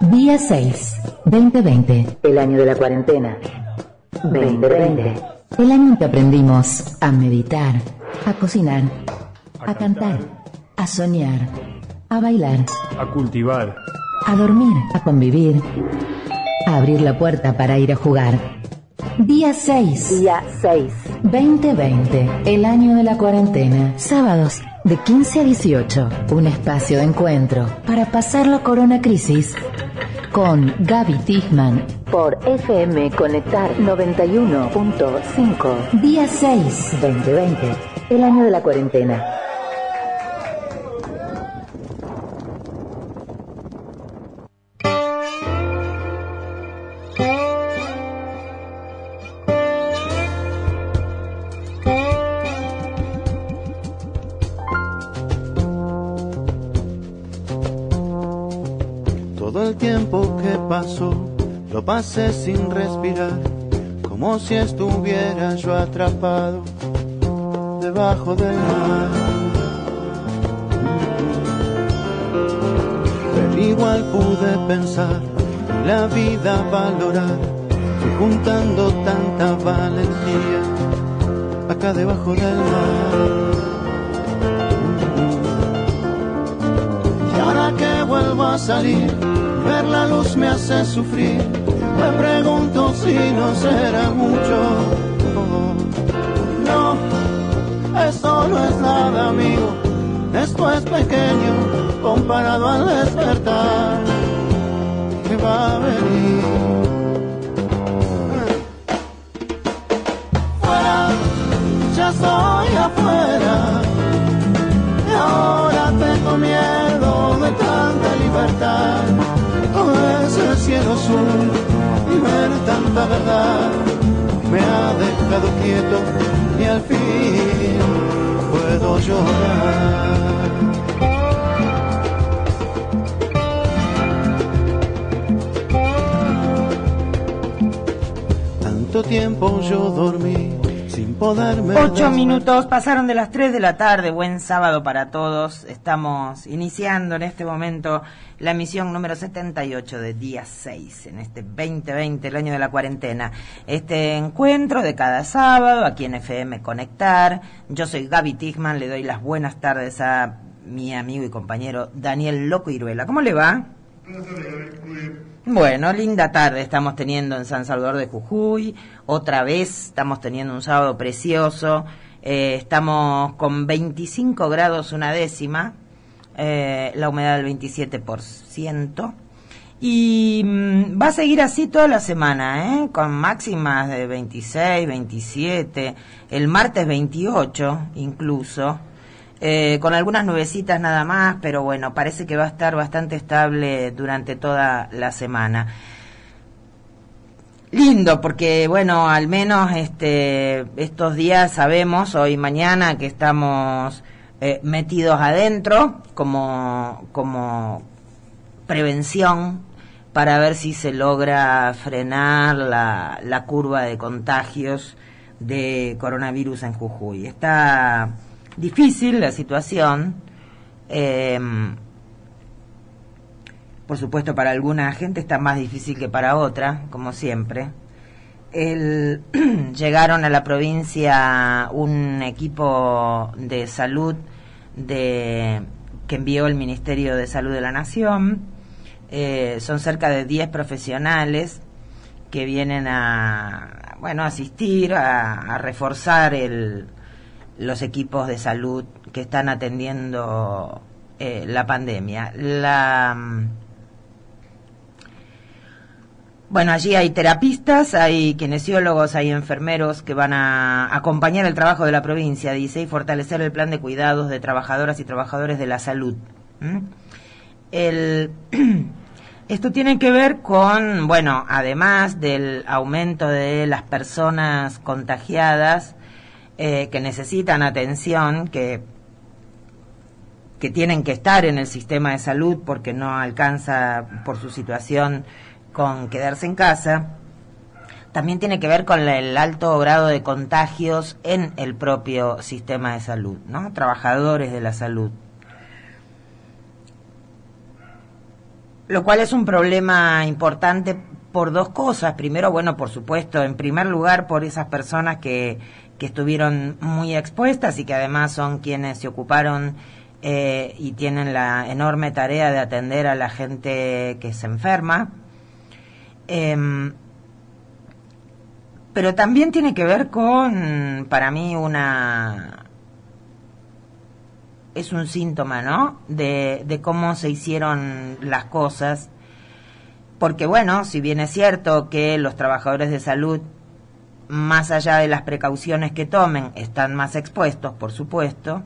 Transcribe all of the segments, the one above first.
Día 6, 2020. El año de la cuarentena. 2020. El año en que aprendimos a meditar, a cocinar, a, cantar, a soñar, a bailar, a cultivar, a dormir, a convivir, a abrir la puerta para ir a jugar. Día 6. Día 6. 2020. El año de la cuarentena. Sábados de 15 a 18. Un espacio de encuentro para pasar la corona crisis con Gaby Tichman por FM Conectar 91.5. Día 6. 2020. El año de la cuarentena. Tiempo que pasó lo pasé sin respirar, como si estuviera yo atrapado debajo del mar. Pero igual pude pensar la vida valorar, fui juntando tanta valentía acá debajo del mar. A salir, ver la luz me hace sufrir. Me pregunto si no será mucho. No, esto no es nada, amigo. Esto es pequeño comparado al despertar que va a venir. Tanta verdad me ha dejado quieto y al fin puedo llorar. Tanto tiempo yo dormí Ocho minutos pasaron de las 3 de la tarde. Buen sábado para todos. Estamos iniciando en este momento la emisión número 78 de día 6 en este 2020, el año de la cuarentena. Este encuentro de cada sábado aquí en FM Conectar. Yo soy Gaby Tigman. Le doy las buenas tardes a mi amigo y compañero Daniel Loco Iruela. ¿Cómo le va? Bueno, linda tarde estamos teniendo en San Salvador de Jujuy. Otra vez estamos teniendo un sábado precioso. Eh, estamos con 25 grados una décima, eh, la humedad del 27%. Y mm, va a seguir así toda la semana, ¿eh? con máximas de 26, 27, el martes 28 incluso. Eh, con algunas nubecitas nada más, pero bueno, parece que va a estar bastante estable durante toda la semana. Lindo, porque bueno, al menos este, estos días sabemos, hoy y mañana, que estamos eh, metidos adentro como, como prevención para ver si se logra frenar la, la curva de contagios de coronavirus en Jujuy. Está difícil la situación. eh, por supuesto, para alguna gente está más difícil que para otra, como siempre. Llegaron a la provincia un equipo de salud de, que envió el Ministerio de Salud de la Nación. Eh, son cerca de 10 profesionales que vienen a bueno asistir, a reforzar el, los equipos de salud que están atendiendo eh, la pandemia. La, mm, bueno, allí hay terapistas, hay kinesiólogos, hay enfermeros que van a acompañar el trabajo de la provincia, dice, y fortalecer el plan de cuidados de trabajadoras y trabajadores de la salud. Esto tiene que ver con, bueno, además del aumento de las personas contagiadas eh, que necesitan atención, que que tienen que estar en el sistema de salud porque no alcanza por su situación con quedarse en casa, también tiene que ver con el alto grado de contagios en el propio sistema de salud, ¿no? Trabajadores de la salud. lo cual es un problema importante por dos cosas. Primero, bueno, por supuesto, en primer lugar, por esas personas que, que estuvieron muy expuestas y que además son quienes se ocuparon eh, y tienen la enorme tarea de atender a la gente que se enferma. Em, pero también tiene que ver con, para mí, una... Es un síntoma, ¿no? De, de cómo se hicieron las cosas. Porque, bueno, si bien es cierto que los trabajadores de salud, más allá de las precauciones que tomen, están más expuestos, por supuesto,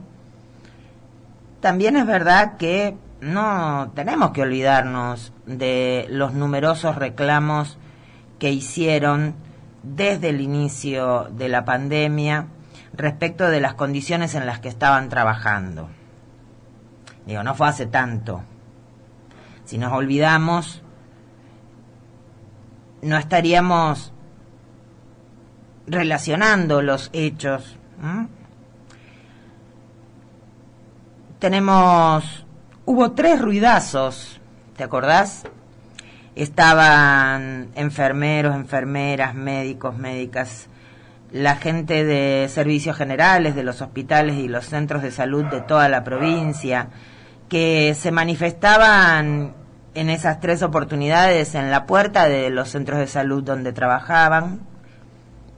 también es verdad que no tenemos que olvidarnos de los numerosos reclamos que hicieron desde el inicio de la pandemia respecto de las condiciones en las que estaban trabajando. Digo, no fue hace tanto. Si nos olvidamos, no estaríamos relacionando los hechos. Tenemos, hubo tres ruidazos, ¿te acordás? Estaban enfermeros, enfermeras, médicos, médicas, la gente de servicios generales de los hospitales y los centros de salud de toda la provincia, que se manifestaban en esas tres oportunidades en la puerta de los centros de salud donde trabajaban,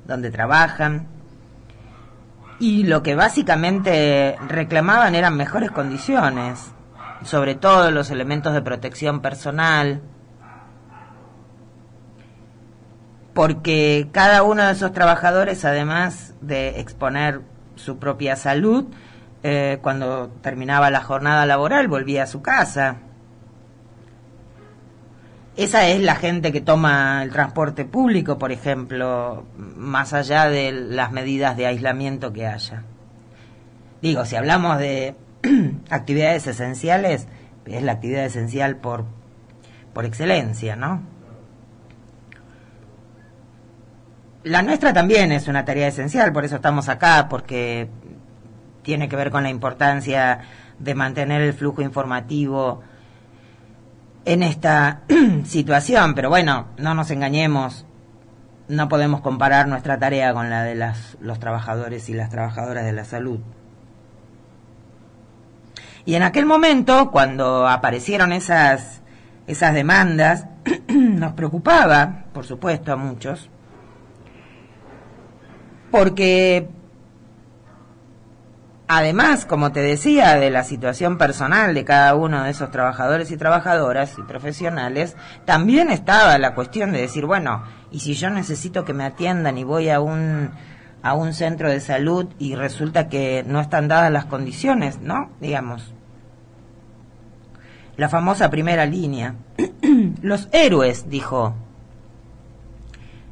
donde trabajan, y lo que básicamente reclamaban eran mejores condiciones, sobre todo los elementos de protección personal, porque cada uno de esos trabajadores, además de exponer su propia salud, eh, cuando terminaba la jornada laboral volvía a su casa. Esa es la gente que toma el transporte público, por ejemplo, más allá de las medidas de aislamiento que haya. Digo, si hablamos de actividades esenciales, es la actividad esencial por, por excelencia, ¿no? La nuestra también es una tarea esencial, por eso estamos acá, porque tiene que ver con la importancia de mantener el flujo informativo en esta situación, pero bueno, no nos engañemos, no podemos comparar nuestra tarea con la de las, los trabajadores y las trabajadoras de la salud. Y en aquel momento, cuando aparecieron esas, esas demandas, nos preocupaba, por supuesto, a muchos, porque Además, como te decía, de la situación personal de cada uno de esos trabajadores y trabajadoras y profesionales, también estaba la cuestión de decir, bueno, y si yo necesito que me atiendan y voy a un a un centro de salud y resulta que no están dadas las condiciones, ¿no? Digamos. La famosa primera línea. los héroes, dijo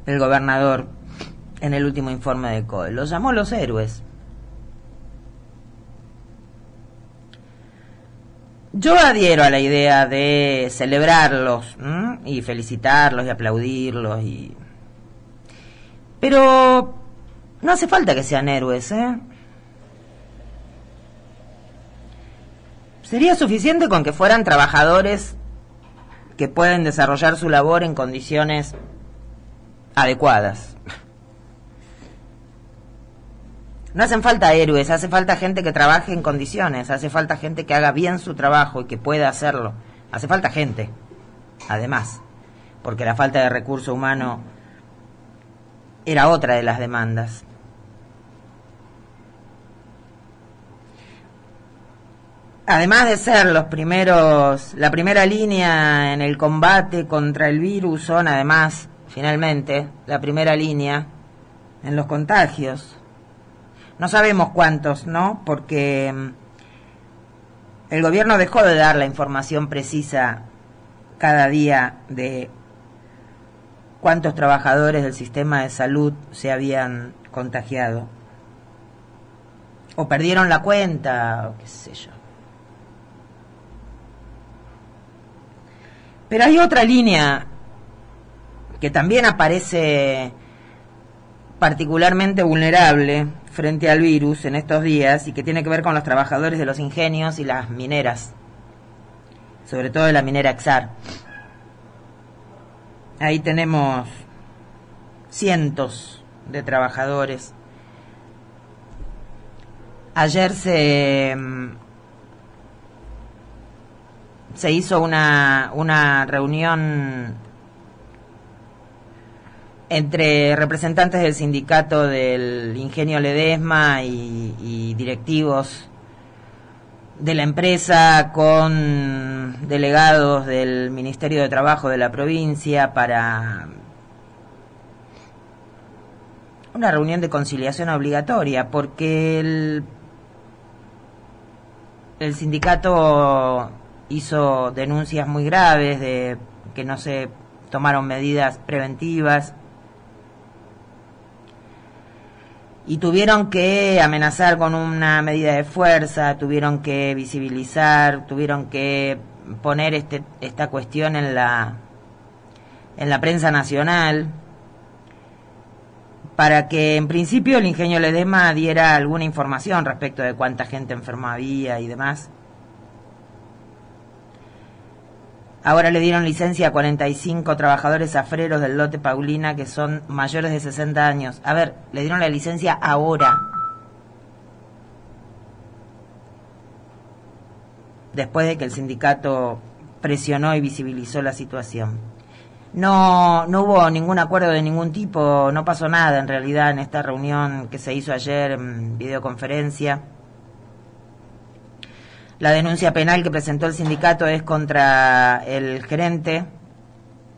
el gobernador en el último informe de COE. Los llamó los héroes. Yo adhiero a la idea de celebrarlos y felicitarlos y aplaudirlos y pero no hace falta que sean héroes, ¿eh? Sería suficiente con que fueran trabajadores que pueden desarrollar su labor en condiciones adecuadas. No hacen falta héroes, hace falta gente que trabaje en condiciones, hace falta gente que haga bien su trabajo y que pueda hacerlo. Hace falta gente, además, porque la falta de recurso humano era otra de las demandas. Además de ser los primeros, la primera línea en el combate contra el virus, son además, finalmente, la primera línea en los contagios. No sabemos cuántos, ¿no? Porque mm, el gobierno dejó de dar la información precisa cada día de cuántos trabajadores del sistema de salud se habían contagiado. O perdieron la cuenta, o qué sé yo. Pero hay otra línea que también aparece particularmente vulnerable frente al virus en estos días y que tiene que ver con los trabajadores de los ingenios y las mineras, sobre todo de la minera Exar. Ahí tenemos cientos de trabajadores. Ayer se, mm, se hizo una, una reunión entre representantes del sindicato del Ingenio Ledesma y, directivos de la empresa con delegados del Ministerio de Trabajo de la provincia para una reunión de conciliación obligatoria, porque el, el sindicato hizo denuncias muy graves de que no se tomaron medidas preventivas y tuvieron que amenazar con una medida de fuerza, tuvieron que visibilizar, tuvieron que poner este, esta cuestión en la en la prensa nacional para que en principio el ingenio Ledema diera alguna información respecto de cuánta gente enferma había y demás. Ahora le dieron licencia a 45 trabajadores afreros del lote Paulina que son mayores de 60 años. A ver, le dieron la licencia ahora. Después de que el sindicato presionó y visibilizó la situación. No, no hubo ningún acuerdo de ningún tipo, no pasó nada en realidad en esta reunión que se hizo ayer en videoconferencia. La denuncia penal que presentó el sindicato es contra el gerente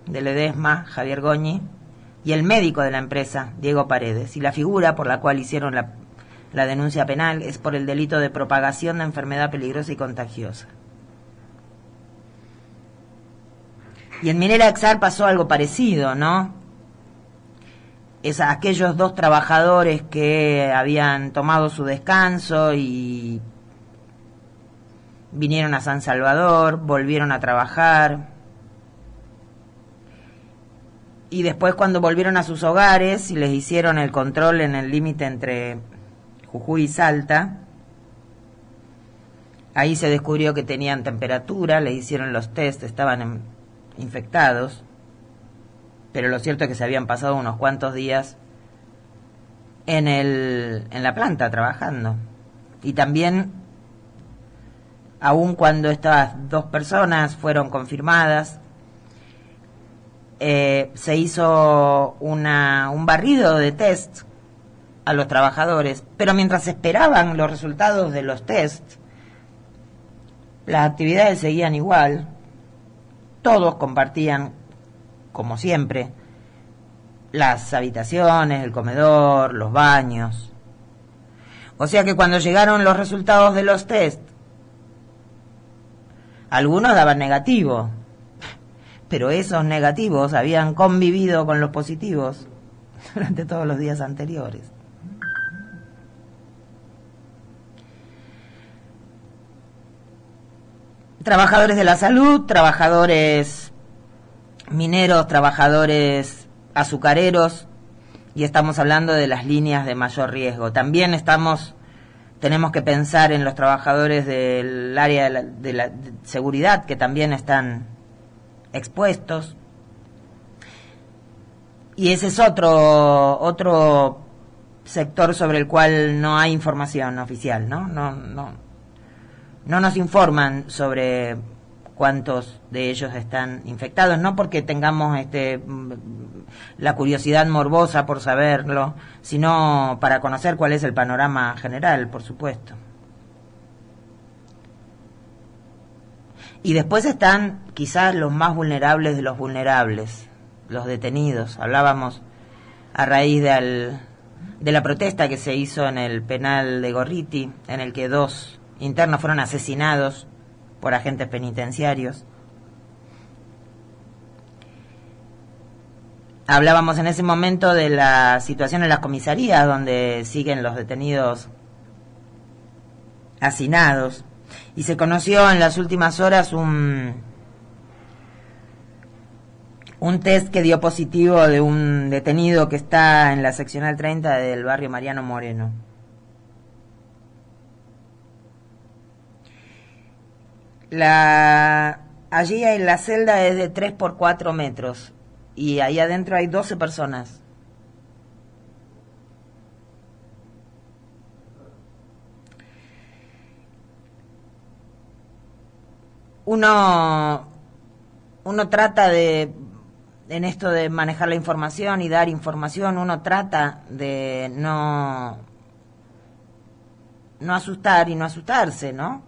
del EDESMA, Javier Goñi, y el médico de la empresa, Diego Paredes. Y la figura por la cual hicieron la, denuncia penal es por el delito de propagación de enfermedad peligrosa y contagiosa. Y en Minera Exar pasó algo parecido, ¿no? Es aquellos dos trabajadores que habían tomado su descanso y vinieron a San Salvador, volvieron a trabajar. Y después cuando volvieron a sus hogares y les hicieron el control en el límite entre Jujuy y Salta, ahí se descubrió que tenían temperatura, le hicieron los test, estaban infectados, pero lo cierto es que se habían pasado unos cuantos días en, el, en la planta trabajando. Y también, aun cuando estas dos personas fueron confirmadas, eh, se hizo un barrido de test a los trabajadores, pero mientras esperaban los resultados de los test, las actividades seguían igual todos compartían, como siempre, las habitaciones, el comedor, los baños. O sea que cuando llegaron los resultados de los test, algunos daban negativo, pero esos negativos habían convivido con los positivos durante todos los días anteriores. trabajadores de la salud, trabajadores mineros, trabajadores azucareros, y estamos hablando de las líneas de mayor riesgo. También estamos, tenemos que pensar en los trabajadores del área de la, seguridad que también están expuestos. Y ese es otro, otro sector sobre el cual no hay información oficial, ¿no? No, no, no nos informan sobre cuántos de ellos están infectados, no porque tengamos este la curiosidad morbosa por saberlo, sino para conocer cuál es el panorama general, por supuesto. Y después están quizás los más vulnerables de los vulnerables, los detenidos. Hablábamos a raíz de, de la protesta que se hizo en el penal de Gorriti, en el que dos internos fueron asesinados por agentes penitenciarios. Hablábamos en ese momento de la situación en las comisarías donde siguen los detenidos hacinados y se conoció en las últimas horas un un test que dio positivo de un detenido que está en la seccional 30 del barrio Mariano Moreno. La, allí en la celda es de 3 por 4 metros. Y ahí adentro hay 12 personas. Uno, uno trata de, en esto de manejar la información y dar información, uno trata de no, no asustar y no asustarse, ¿no?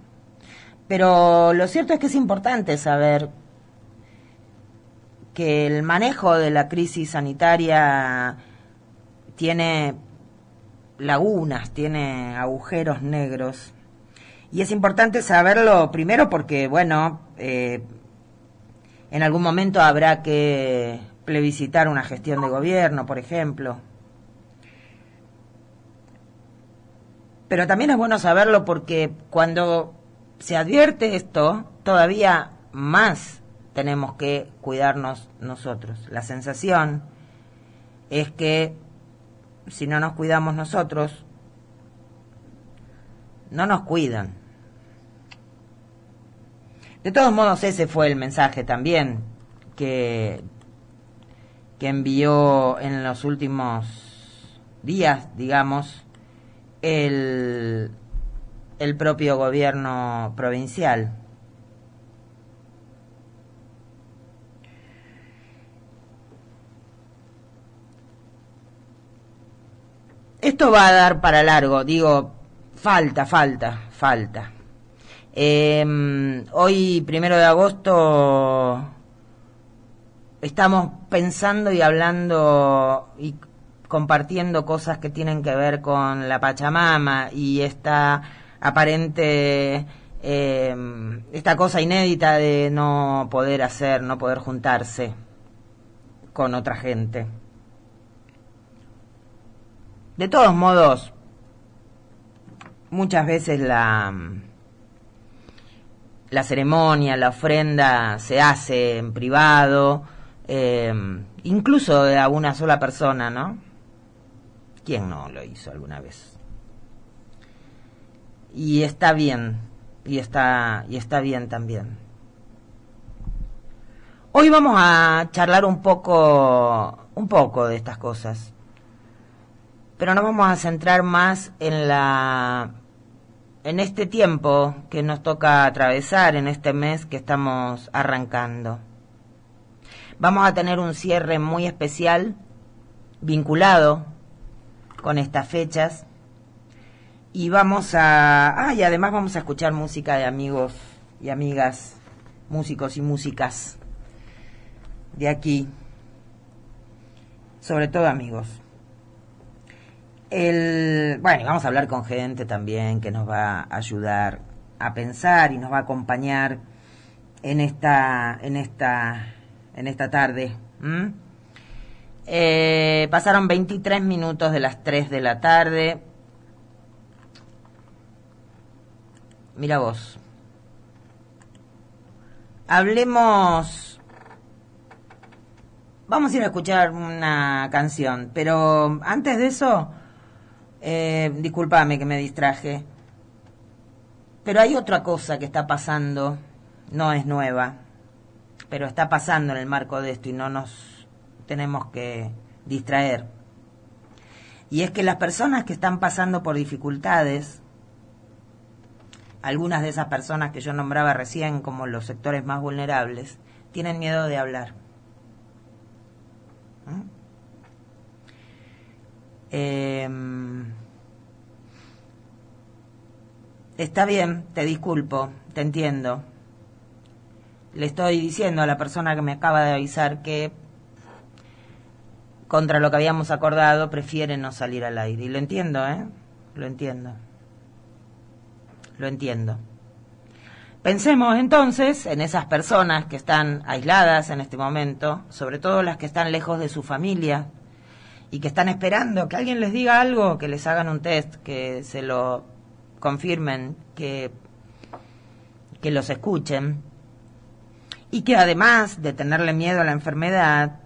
Pero lo cierto es que es importante saber que el manejo de la crisis sanitaria tiene lagunas, tiene agujeros negros. Y es importante saberlo primero porque, bueno, eh, en algún momento habrá que plebiscitar una gestión de gobierno, por ejemplo. Pero también es bueno saberlo porque cuando se advierte esto, todavía más tenemos que cuidarnos nosotros. La sensación es que si no nos cuidamos nosotros, no nos cuidan. De todos modos, ese fue el mensaje también que, que envió en los últimos días, digamos, el, el propio gobierno provincial. Esto va a dar para largo, digo, falta, falta, falta. Em, hoy, primero de agosto, estamos pensando y hablando y compartiendo cosas que tienen que ver con la Pachamama y esta aparente, em, esta cosa inédita de no poder hacer, no poder juntarse con otra gente. De todos modos, muchas veces la, la ceremonia, la ofrenda se hace en privado, eh, incluso de a una sola persona, ¿no? ¿Quién no lo hizo alguna vez? Y está bien, y está, y está bien también. Hoy vamos a charlar un poco, un poco de estas cosas pero nos vamos a centrar más en la en este tiempo que nos toca atravesar en este mes que estamos arrancando. Vamos a tener un cierre muy especial vinculado con estas fechas y vamos a ah y además vamos a escuchar música de amigos y amigas, músicos y músicas de aquí, sobre todo amigos. El, bueno, vamos a hablar con gente también que nos va a ayudar a pensar y nos va a acompañar en esta, en esta, en esta tarde. Eh, pasaron 23 minutos de las 3 de la tarde. Mira vos. Hablemos. Vamos a ir a escuchar una canción, pero antes de eso eh, que me distraje. Pero hay otra cosa que está pasando, no es nueva, pero está pasando en el marco de esto y no nos tenemos que distraer. Y es que las personas que están pasando por dificultades, algunas de esas personas que yo nombraba recién como los sectores más vulnerables, tienen miedo de hablar. ¿Mm? Em, está bien, te disculpo, te entiendo. Le estoy diciendo a la persona que me acaba de avisar que contra lo que habíamos acordado prefiere no salir al aire. Y lo entiendo, ¿eh? Lo entiendo. Lo entiendo. Pensemos entonces en esas personas que están aisladas en este momento, sobre todo las que están lejos de su familia, y que están esperando que alguien les diga algo, que les hagan un test, que se lo confirmen, que, que los escuchen y que además de tenerle miedo a la enfermedad,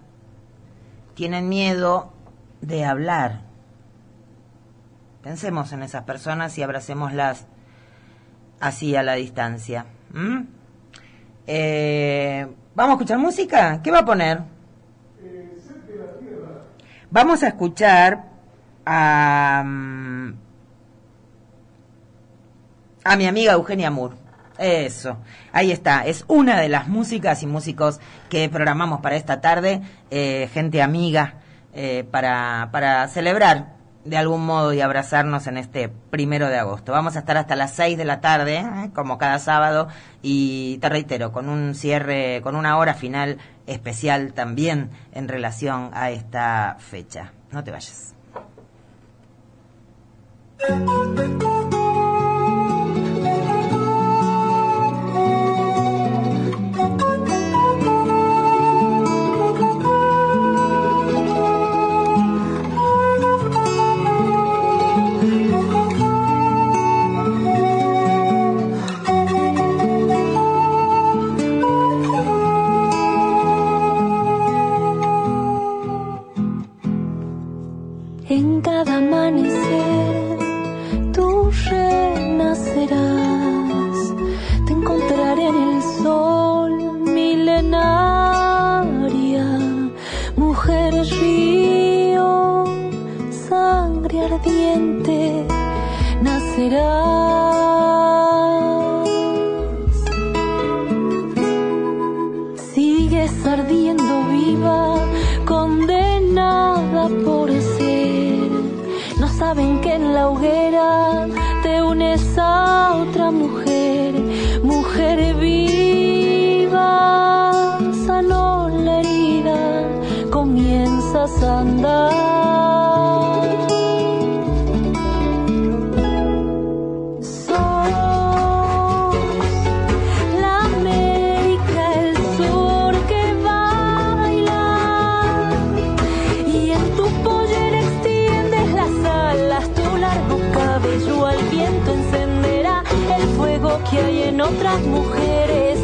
tienen miedo de hablar. Pensemos en esas personas y abracémoslas así a la distancia. Eh, ¿Vamos a escuchar música? ¿Qué va a poner? Vamos a escuchar a, mm, a mi amiga Eugenia Moore. Eso, ahí está. Es una de las músicas y músicos que programamos para esta tarde, eh, gente amiga, eh, para, para celebrar de algún modo y abrazarnos en este primero de agosto. Vamos a estar hasta las seis de la tarde, ¿eh? como cada sábado, y te reitero, con un cierre, con una hora final especial también en relación a esta fecha. No te vayas. So la América, el sur que baila, y en tu poller extiendes las alas, tu largo cabello al viento encenderá el fuego que hay en otras mujeres.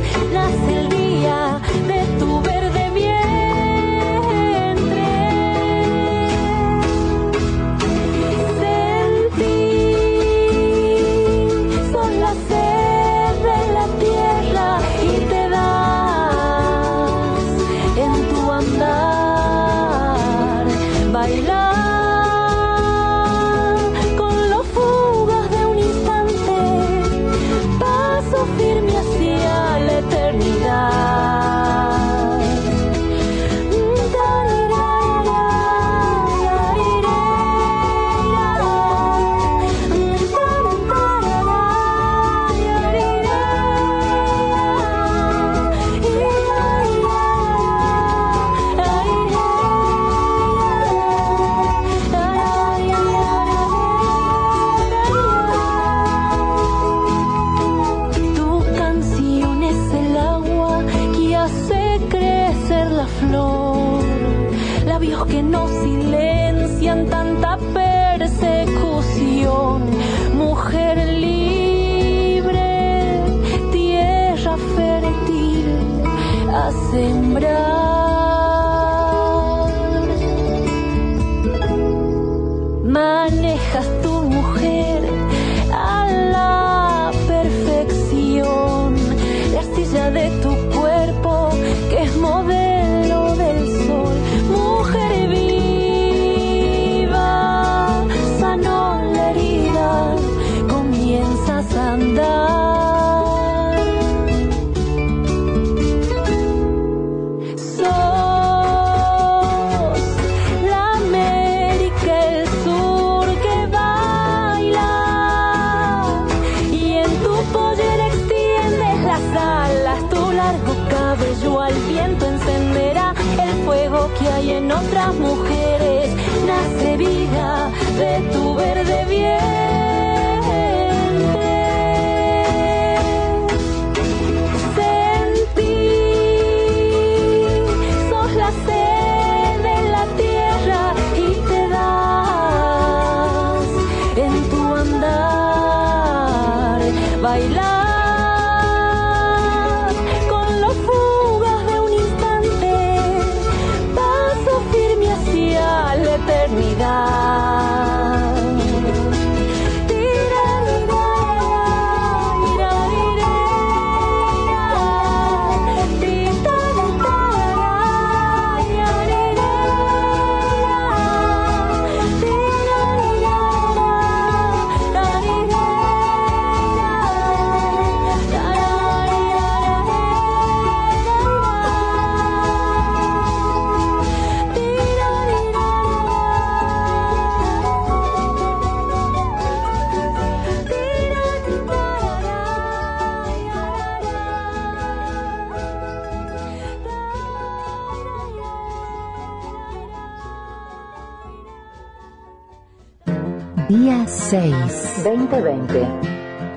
6. 2020.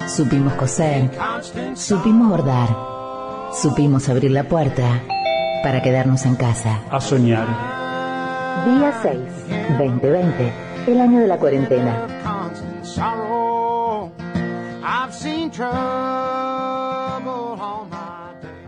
Supimos coser. Supimos bordar. Supimos abrir la puerta para quedarnos en casa. A soñar. Día 6. 2020. El año de la cuarentena. I've seen trouble.